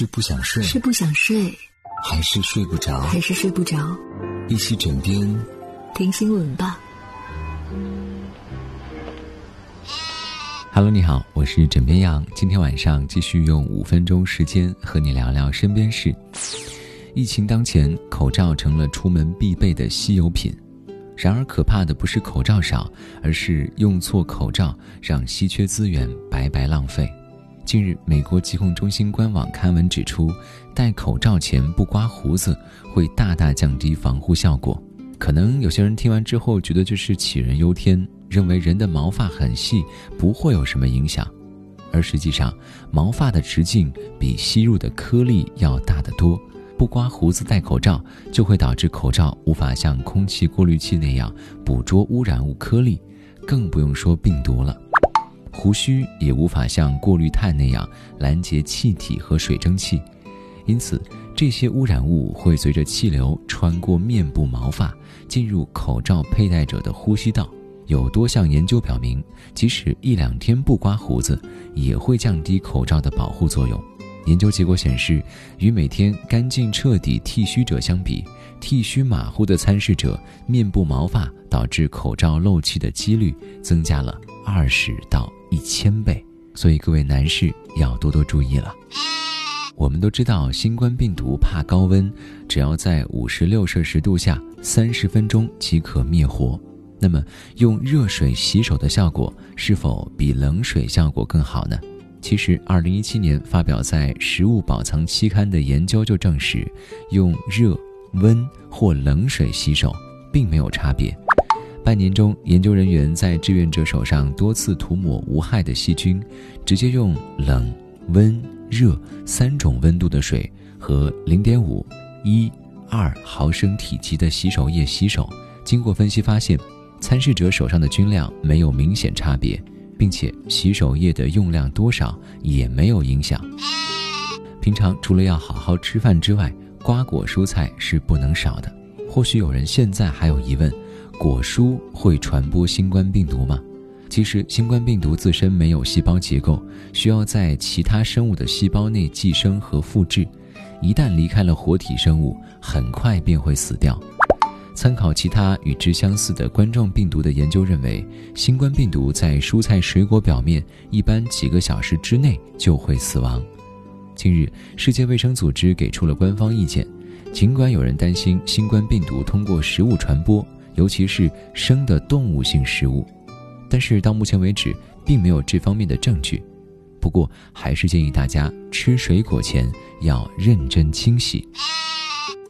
是不想睡，是不想睡，还是睡不着？还是睡不着？一起枕边听新闻吧。Hello，你好，我是枕边羊。今天晚上继续用五分钟时间和你聊聊身边事。疫情当前，口罩成了出门必备的稀有品。然而，可怕的不是口罩少，而是用错口罩，让稀缺资源白白浪费。近日，美国疾控中心官网刊文指出，戴口罩前不刮胡子会大大降低防护效果。可能有些人听完之后觉得这是杞人忧天，认为人的毛发很细，不会有什么影响。而实际上，毛发的直径比吸入的颗粒要大得多。不刮胡子戴口罩，就会导致口罩无法像空气过滤器那样捕捉污染物颗粒，更不用说病毒了。胡须也无法像过滤碳那样拦截气体和水蒸气，因此这些污染物会随着气流穿过面部毛发，进入口罩佩戴者的呼吸道。有多项研究表明，即使一两天不刮胡子，也会降低口罩的保护作用。研究结果显示，与每天干净彻底剃须者相比，剃须马虎的参试者面部毛发导致口罩漏气的几率增加了二十到。一千倍，所以各位男士要多多注意了。我们都知道，新冠病毒怕高温，只要在五十六摄氏度下三十分钟即可灭活。那么，用热水洗手的效果是否比冷水效果更好呢？其实，二零一七年发表在《食物保藏期刊》的研究就证实，用热、温或冷水洗手并没有差别。半年中，研究人员在志愿者手上多次涂抹无害的细菌，直接用冷、温、热三种温度的水和零点五、一、二毫升体积的洗手液洗手。经过分析发现，参试者手上的菌量没有明显差别，并且洗手液的用量多少也没有影响。平常除了要好好吃饭之外，瓜果蔬菜是不能少的。或许有人现在还有疑问。果蔬会传播新冠病毒吗？其实，新冠病毒自身没有细胞结构，需要在其他生物的细胞内寄生和复制。一旦离开了活体生物，很快便会死掉。参考其他与之相似的冠状病毒的研究认为，新冠病毒在蔬菜水果表面一般几个小时之内就会死亡。近日，世界卫生组织给出了官方意见，尽管有人担心新冠病毒通过食物传播。尤其是生的动物性食物，但是到目前为止并没有这方面的证据。不过还是建议大家吃水果前要认真清洗。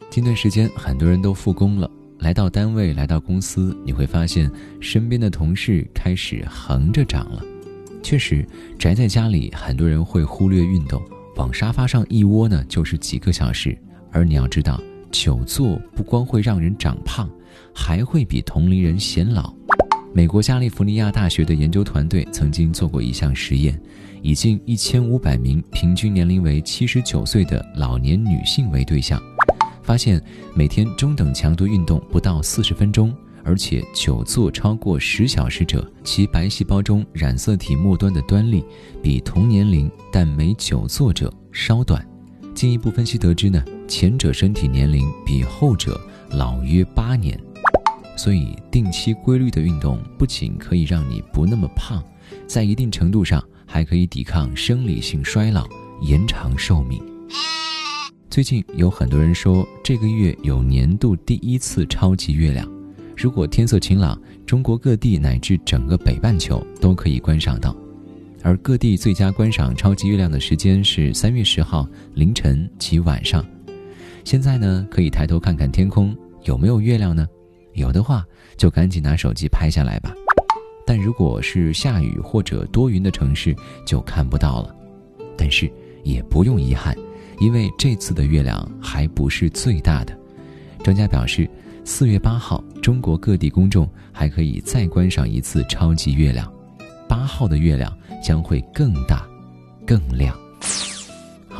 近段时间很多人都复工了，来到单位、来到公司，你会发现身边的同事开始横着长了。确实，宅在家里，很多人会忽略运动，往沙发上一窝呢就是几个小时。而你要知道，久坐不光会让人长胖。还会比同龄人显老。美国加利福尼亚大学的研究团队曾经做过一项实验，以近一千五百名平均年龄为七十九岁的老年女性为对象，发现每天中等强度运动不到四十分钟，而且久坐超过十小时者，其白细胞中染色体末端的端粒比同年龄但没久坐者稍短。进一步分析得知呢，前者身体年龄比后者老约八年。所以，定期规律的运动不仅可以让你不那么胖，在一定程度上还可以抵抗生理性衰老，延长寿命。最近有很多人说，这个月有年度第一次超级月亮。如果天色晴朗，中国各地乃至整个北半球都可以观赏到。而各地最佳观赏超级月亮的时间是三月十号凌晨及晚上。现在呢，可以抬头看看天空，有没有月亮呢？有的话，就赶紧拿手机拍下来吧。但如果是下雨或者多云的城市，就看不到了。但是也不用遗憾，因为这次的月亮还不是最大的。专家表示，四月八号，中国各地公众还可以再观赏一次超级月亮。八号的月亮将会更大、更亮。